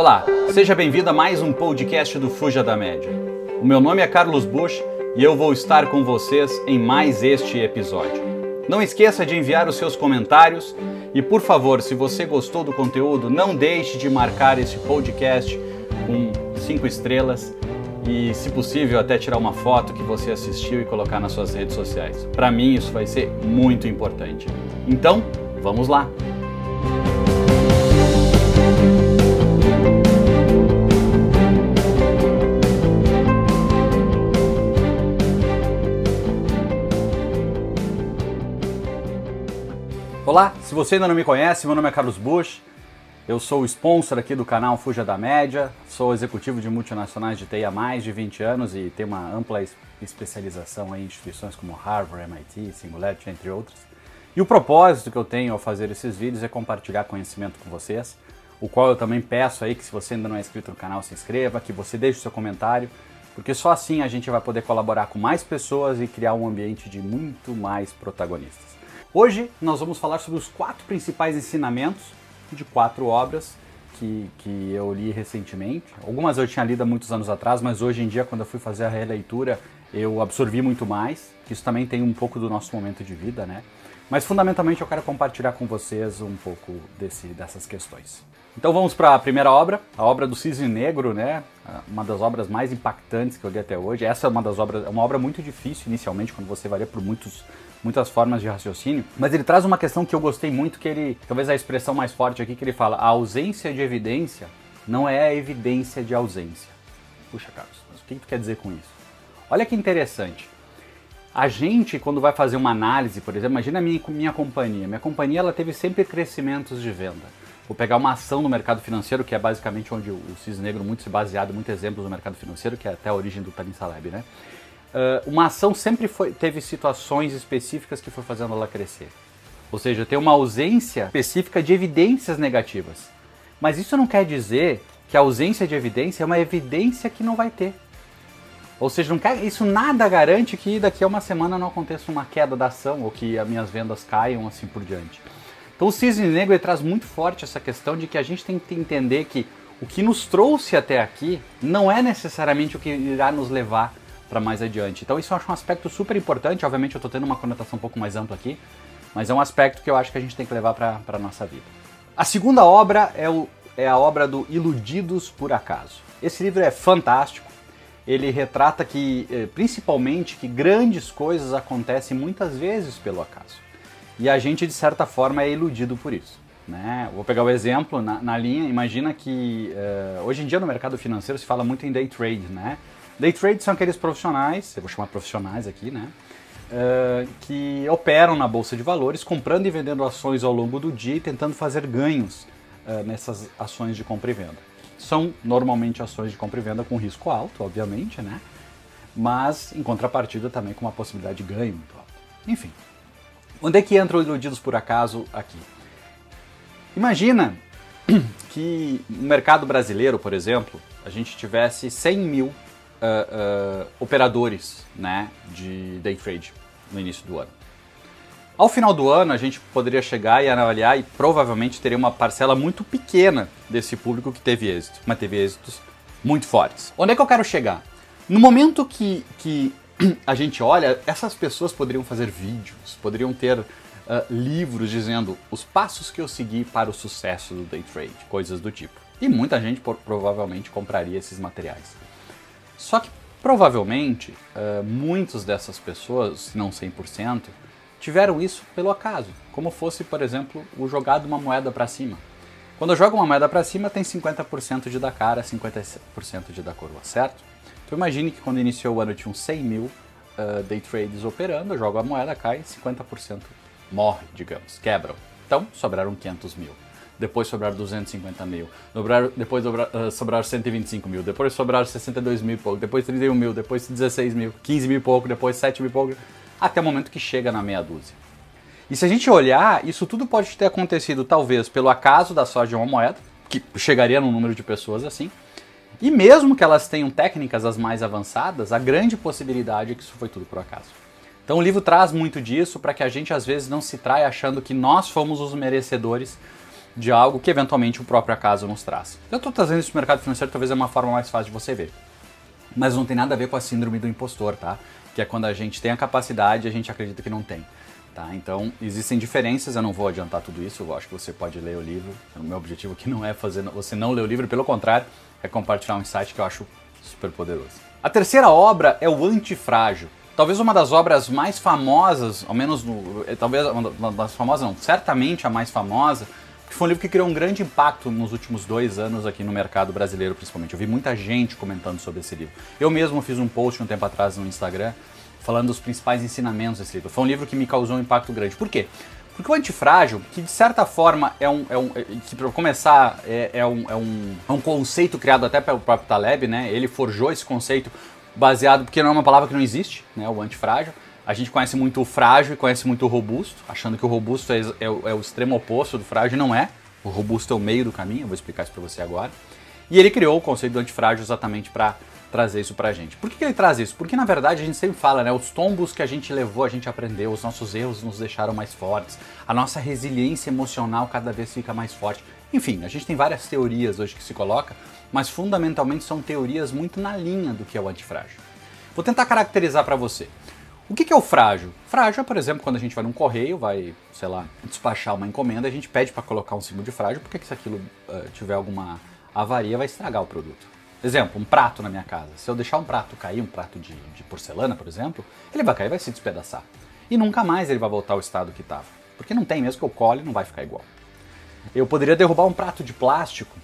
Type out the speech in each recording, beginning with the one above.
Olá, seja bem-vindo a mais um podcast do Fuja da Média. O meu nome é Carlos Bush e eu vou estar com vocês em mais este episódio. Não esqueça de enviar os seus comentários e, por favor, se você gostou do conteúdo, não deixe de marcar esse podcast com cinco estrelas e, se possível, até tirar uma foto que você assistiu e colocar nas suas redes sociais. Para mim, isso vai ser muito importante. Então, vamos lá! Olá, se você ainda não me conhece, meu nome é Carlos Bush, eu sou o sponsor aqui do canal Fuja da Média, sou executivo de multinacionais de TI há mais de 20 anos e tenho uma ampla especialização em instituições como Harvard, MIT, Singularity, entre outras. E o propósito que eu tenho ao fazer esses vídeos é compartilhar conhecimento com vocês, o qual eu também peço aí que se você ainda não é inscrito no canal, se inscreva, que você deixe seu comentário, porque só assim a gente vai poder colaborar com mais pessoas e criar um ambiente de muito mais protagonistas. Hoje nós vamos falar sobre os quatro principais ensinamentos de quatro obras que, que eu li recentemente. Algumas eu tinha lido há muitos anos atrás, mas hoje em dia, quando eu fui fazer a releitura, eu absorvi muito mais. Isso também tem um pouco do nosso momento de vida, né? Mas fundamentalmente eu quero compartilhar com vocês um pouco desse, dessas questões. Então vamos para a primeira obra, a obra do Cisne Negro, né? Uma das obras mais impactantes que eu li até hoje. Essa é uma das obras, é uma obra muito difícil inicialmente, quando você varia por muitos muitas formas de raciocínio, mas ele traz uma questão que eu gostei muito, que ele, talvez a expressão mais forte aqui, que ele fala, a ausência de evidência não é a evidência de ausência. Puxa, Carlos, mas o que, tu quer dizer com isso? Olha que interessante. A gente, quando vai fazer uma análise, por exemplo, imagina a minha, minha companhia. Minha companhia ela teve sempre crescimentos de venda. Vou pegar uma ação no mercado financeiro, que é basicamente onde o Cisne Negro muito se baseado, muitos exemplos no mercado financeiro, que é até a origem do Talim Saleb, né? uh, uma ação sempre foi, teve situações específicas que foi fazendo ela crescer. Ou seja, tem uma ausência específica de evidências negativas. Mas isso não quer dizer que a ausência de evidência é uma evidência que não vai ter. Ou seja, quer, isso nada garante que daqui a uma semana não aconteça uma queda da ação ou que as minhas vendas caiam assim por diante. Então o Cisne Negro traz muito forte essa questão de que a gente tem que entender que o que nos trouxe até aqui não é necessariamente o que irá nos levar para mais adiante. Então isso eu acho um aspecto super importante, obviamente eu estou tendo uma conotação um pouco mais ampla aqui, mas é um aspecto que eu acho que a gente tem que levar para a nossa vida. A segunda obra é, o, é a obra do Iludidos por Acaso. Esse livro é fantástico, ele retrata que, eh, principalmente, que grandes coisas acontecem muitas vezes pelo acaso. E a gente, de certa forma, é iludido por isso. Né? Vou pegar o exemplo na, na linha. Imagina que uh, hoje em dia no mercado financeiro se fala muito em day trade, né? Day trade são aqueles profissionais, eu vou chamar profissionais aqui, né? Uh, que operam na bolsa de valores, comprando e vendendo ações ao longo do dia e tentando fazer ganhos uh, nessas ações de compra e venda. São normalmente ações de compra e venda com risco alto, obviamente, né? Mas em contrapartida também com uma possibilidade de ganho muito alta. Enfim, onde é que entram iludidos por acaso aqui? Imagina que no mercado brasileiro, por exemplo, a gente tivesse 100 mil uh, uh, operadores né, de day trade no início do ano. Ao final do ano, a gente poderia chegar e avaliar e provavelmente teria uma parcela muito pequena desse público que teve êxito, mas teve êxitos muito fortes. Onde é que eu quero chegar? No momento que, que a gente olha, essas pessoas poderiam fazer vídeos, poderiam ter uh, livros dizendo os passos que eu segui para o sucesso do day trade, coisas do tipo. E muita gente por, provavelmente compraria esses materiais. Só que provavelmente uh, muitas dessas pessoas, se não 100%, tiveram isso pelo acaso, como fosse, por exemplo, o jogado uma moeda para cima. Quando eu jogo uma moeda para cima, tem 50% de dar cara, 50% de dar coroa, certo? Então imagine que quando iniciou o ano tinham 100 mil uh, day trades operando, eu jogo a moeda, cai, 50% morre, digamos, quebram. Então sobraram 500 mil. Depois sobraram 250 mil, depois uh, sobraram 125 mil, depois sobraram 62 mil e pouco, depois 31 mil, depois 16 mil, 15 mil e pouco, depois 7 mil e pouco, até o momento que chega na meia dúzia. E se a gente olhar, isso tudo pode ter acontecido talvez pelo acaso da sorte de uma moeda, que chegaria num número de pessoas assim, e mesmo que elas tenham técnicas as mais avançadas, a grande possibilidade é que isso foi tudo por acaso. Então o livro traz muito disso para que a gente às vezes não se traia achando que nós fomos os merecedores de algo que eventualmente o próprio acaso nos traz. Eu estou trazendo isso para o mercado financeiro, talvez é uma forma mais fácil de você ver. Mas não tem nada a ver com a síndrome do impostor, tá? Que é quando a gente tem a capacidade e a gente acredita que não tem. Tá? Então, existem diferenças, eu não vou adiantar tudo isso, eu acho que você pode ler o livro. O meu objetivo aqui não é fazer você não ler o livro, pelo contrário, é compartilhar um insight que eu acho super poderoso. A terceira obra é o Antifrágil. Talvez uma das obras mais famosas, ao menos no, eh, talvez uma das famosas não, certamente a mais famosa, que foi um livro que criou um grande impacto nos últimos dois anos aqui no mercado brasileiro, principalmente. Eu vi muita gente comentando sobre esse livro. Eu mesmo fiz um post um tempo atrás no Instagram falando dos principais ensinamentos desse livro. Foi um livro que me causou um impacto grande. Por quê? Porque o antifrágil, que de certa forma é um. É um é, que para começar é, é, um, é, um, é um conceito criado até pelo próprio Taleb, né? Ele forjou esse conceito baseado, porque não é uma palavra que não existe, né? O antifrágil. A gente conhece muito o frágil e conhece muito o robusto, achando que o robusto é, é, é o extremo oposto do frágil, não é. O robusto é o meio do caminho, eu vou explicar isso para você agora. E ele criou o conceito do antifrágil exatamente para trazer isso pra gente. Por que, que, ele traz isso? Porque na verdade a gente sempre fala, né? Os tombos que a gente levou, a gente aprendeu, os nossos erros nos deixaram mais fortes, a nossa resiliência emocional cada vez fica mais forte. Enfim, a gente tem várias teorias hoje que se coloca, mas fundamentalmente são teorias muito na linha do que é o antifrágil. Vou tentar caracterizar para você. O que, que é o frágil? Frágil é, por exemplo, quando a gente vai num correio, vai, sei lá, despachar uma encomenda, a gente pede para colocar um símbolo de frágil, porque se aquilo uh, tiver alguma avaria, vai estragar o produto. Exemplo, um prato na minha casa. Se eu deixar um prato cair, um prato de, de porcelana, por exemplo, ele vai cair vai se despedaçar. E nunca mais ele vai voltar ao estado que estava. Porque não tem mesmo que eu cole, não vai ficar igual. Eu poderia derrubar um prato de plástico,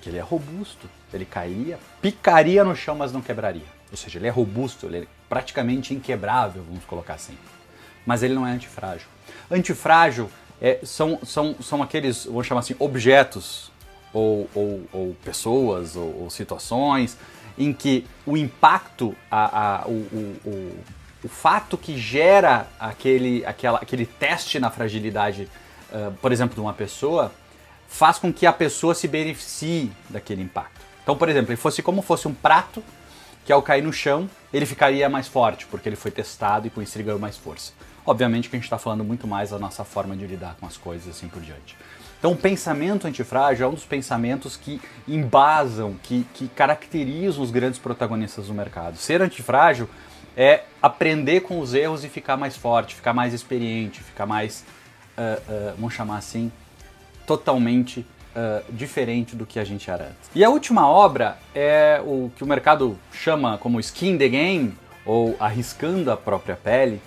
que ele é robusto, ele cairia, picaria no chão, mas não quebraria. Ou seja, ele é robusto, ele é praticamente inquebrável, vamos colocar assim. Mas ele não é antifrágil. Antifrágil é, são, são, são aqueles, vamos chamar assim, objetos ou, ou, ou pessoas ou, ou, situações em que o impacto, a, a, o, o, o, fato que gera aquele, aquela, aquele teste na fragilidade, uh, por exemplo, de uma pessoa, faz com que a pessoa se beneficie daquele impacto. Então, por exemplo, fosse como fosse um prato que ao cair no chão ele ficaria mais forte, porque ele foi testado e com isso ele ganhou mais força. Obviamente que a gente está falando muito mais da nossa forma de lidar com as coisas assim por diante. Então, o pensamento antifrágil é um dos pensamentos que embasam, que, que caracterizam os grandes protagonistas do mercado. Ser antifrágil é aprender com os erros e ficar mais forte, ficar mais experiente, ficar mais, uh, uh, vamos chamar assim, totalmente uh, diferente do que a gente era antes. E a última obra é o que o mercado chama como Skin the Game, ou Arriscando a Própria Pele,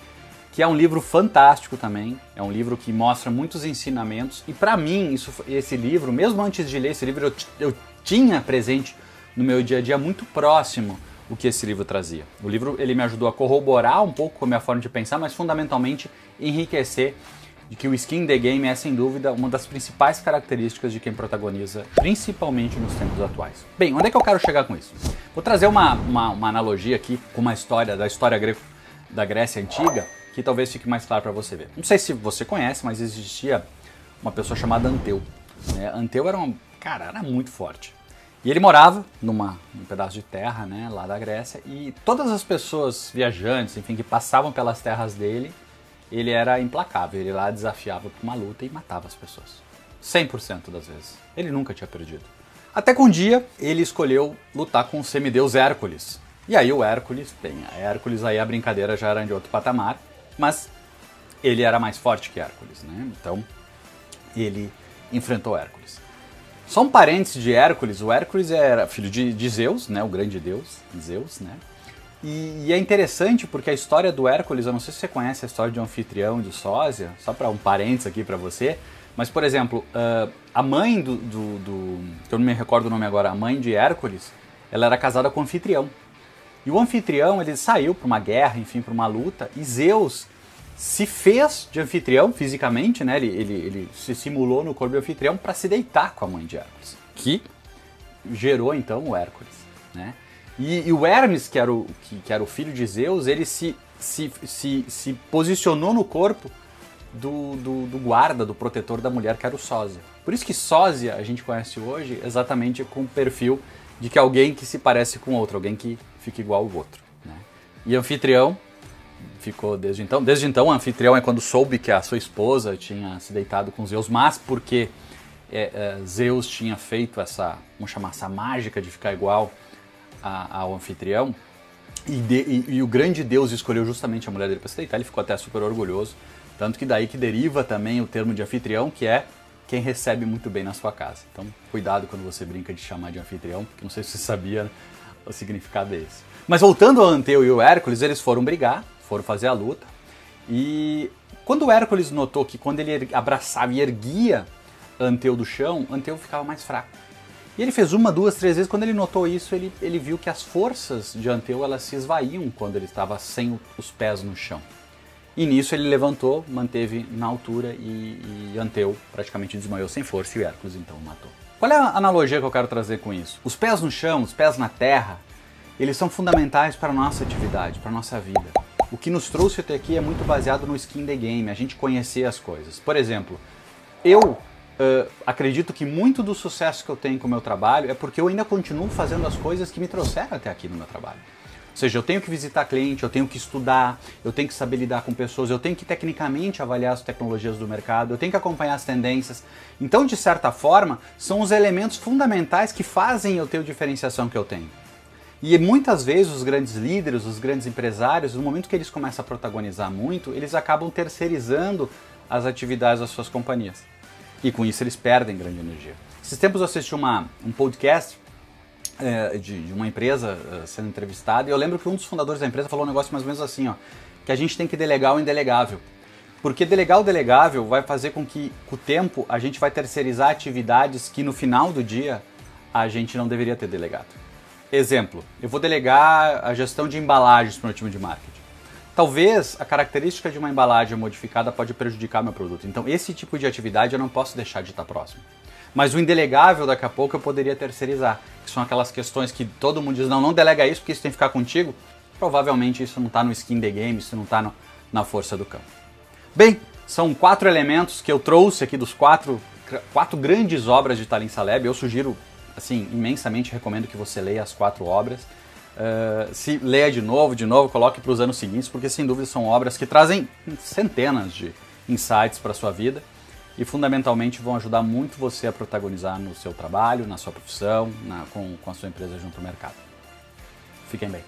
que é um livro fantástico também. É um livro que mostra muitos ensinamentos. E para mim, isso, esse livro, mesmo antes de ler esse livro, eu, eu tinha presente no meu dia a dia muito próximo o que esse livro trazia. O livro ele me ajudou a corroborar um pouco com a minha forma de pensar, mas fundamentalmente enriquecer de que o skin the game é sem dúvida uma das principais características de quem protagoniza, principalmente nos tempos atuais. Bem, onde é que eu quero chegar com isso? Vou trazer uma, uma, uma analogia aqui com uma história da história grega da Grécia antiga que talvez fique mais claro para você ver. Não sei se você conhece, mas existia uma pessoa chamada Anteu. Né? Anteu era um cara, era muito forte. E ele morava numa, num pedaço de terra, né, lá da Grécia, e todas as pessoas viajantes, enfim, que passavam pelas terras dele, ele era implacável. Ele lá desafiava para uma luta e matava as pessoas. 100% das vezes. Ele nunca tinha perdido. Até que um dia ele escolheu lutar com o semideus Hércules. E aí o Hércules, bem, a Hércules aí a brincadeira já era de outro patamar mas ele era mais forte que Hércules, né? Então ele enfrentou Hércules. Só um parênteses de Hércules, o Hércules era filho de, de Zeus, né? O grande deus, Zeus, né? E, e, é interessante porque a história do Hércules, eu não sei se você conhece a história de anfitrião e de Sósia, só para um parênteses aqui para você, mas por exemplo, uh, a mãe do, do, do, eu não me recordo o nome agora, a mãe de Hércules, ela era casada com anfitrião. E o anfitrião, ele saiu para uma guerra, enfim, para uma luta, e Zeus se fez de anfitrião fisicamente, né? Ele, ele, ele se simulou no corpo de anfitrião para se deitar com a mãe de Hércules, que gerou então o Hércules, né? E, e, o Hermes, que era o, que, que, era o filho de Zeus, ele se, se, se, se posicionou no corpo do, do, do, guarda, do protetor da mulher, que era o Sósia. Por isso que Sósia a gente conhece hoje exatamente com o perfil de que alguém que se parece com outro, alguém que fica igual ao outro. Né? E anfitrião ficou desde então. Desde então, anfitrião é quando soube que a sua esposa tinha se deitado com Zeus, mas porque é, é, Zeus tinha feito essa, vamos chamar essa mágica de ficar igual a, ao anfitrião, e, de, e, e, o grande Deus escolheu justamente a mulher dele para se deitar, ele ficou até super orgulhoso. Tanto que daí que deriva também o termo de anfitrião, que é quem recebe muito bem na sua casa. Então, cuidado quando você brinca de chamar de anfitrião, porque não sei se você sabia o significado desse. Mas voltando ao Anteu e o Hércules, eles foram brigar, foram fazer a luta. E quando o Hércules notou que quando ele abraçava e erguia Anteu do chão, Anteu ficava mais fraco. E ele fez uma, duas, três vezes. Quando ele notou isso, ele, ele viu que as forças de Anteu elas se esvaíam quando ele estava sem os pés no chão. E nisso ele levantou, manteve na altura e, e Anteu praticamente desmaiou sem força e o Hércules então o matou. Qual é a analogia que eu quero trazer com isso? Os pés no chão, os pés na terra, eles são fundamentais para a nossa atividade, para a nossa vida. O que nos trouxe até aqui é muito baseado no skin the game, a gente conhecer as coisas. Por exemplo, eu Uh, acredito que muito do sucesso que eu tenho com o meu trabalho é porque eu ainda continuo fazendo as coisas que me trouxeram até aqui no meu trabalho. Ou seja, eu tenho que visitar cliente, eu tenho que estudar, eu tenho que saber lidar com pessoas, eu tenho que tecnicamente avaliar as tecnologias do mercado, eu tenho que acompanhar as tendências. Então, de certa forma, são os elementos fundamentais que fazem eu ter a diferenciação que eu tenho. E muitas vezes os grandes líderes, os grandes empresários, no momento que eles começam a protagonizar muito, eles acabam terceirizando as atividades das suas companhias. E com isso eles perdem grande energia. Esses tempos eu assisti uma, um podcast é, de, de, uma empresa uh, sendo entrevistada e eu lembro que um dos fundadores da empresa falou um negócio mais ou menos assim, ó, que a gente tem que delegar o indelegável. Porque delegar o delegável vai fazer com que, com o tempo, a gente vai terceirizar atividades que no final do dia a gente não deveria ter delegado. Exemplo, eu vou delegar a gestão de embalagens para o meu time de marketing. Talvez a característica de uma embalagem modificada pode prejudicar meu produto. Então, esse tipo de atividade eu não posso deixar de estar próximo. Mas o indelegável, daqui a pouco, eu poderia terceirizar. Que são aquelas questões que todo mundo diz, não, não delega isso porque isso tem que ficar contigo. Provavelmente isso não está no skin the game, isso não está na força do campo. Bem, são quatro elementos que eu trouxe aqui dos quatro, quatro grandes obras de Talin Saleb. Eu sugiro, assim, imensamente recomendo que você leia as quatro obras. Uh, se leia de novo, de novo, coloque para os anos seguintes, porque sem dúvida são obras que trazem centenas de insights para sua vida e fundamentalmente vão ajudar muito você a protagonizar no seu trabalho, na sua profissão, na, com, com a sua empresa junto ao mercado. Fiquem bem.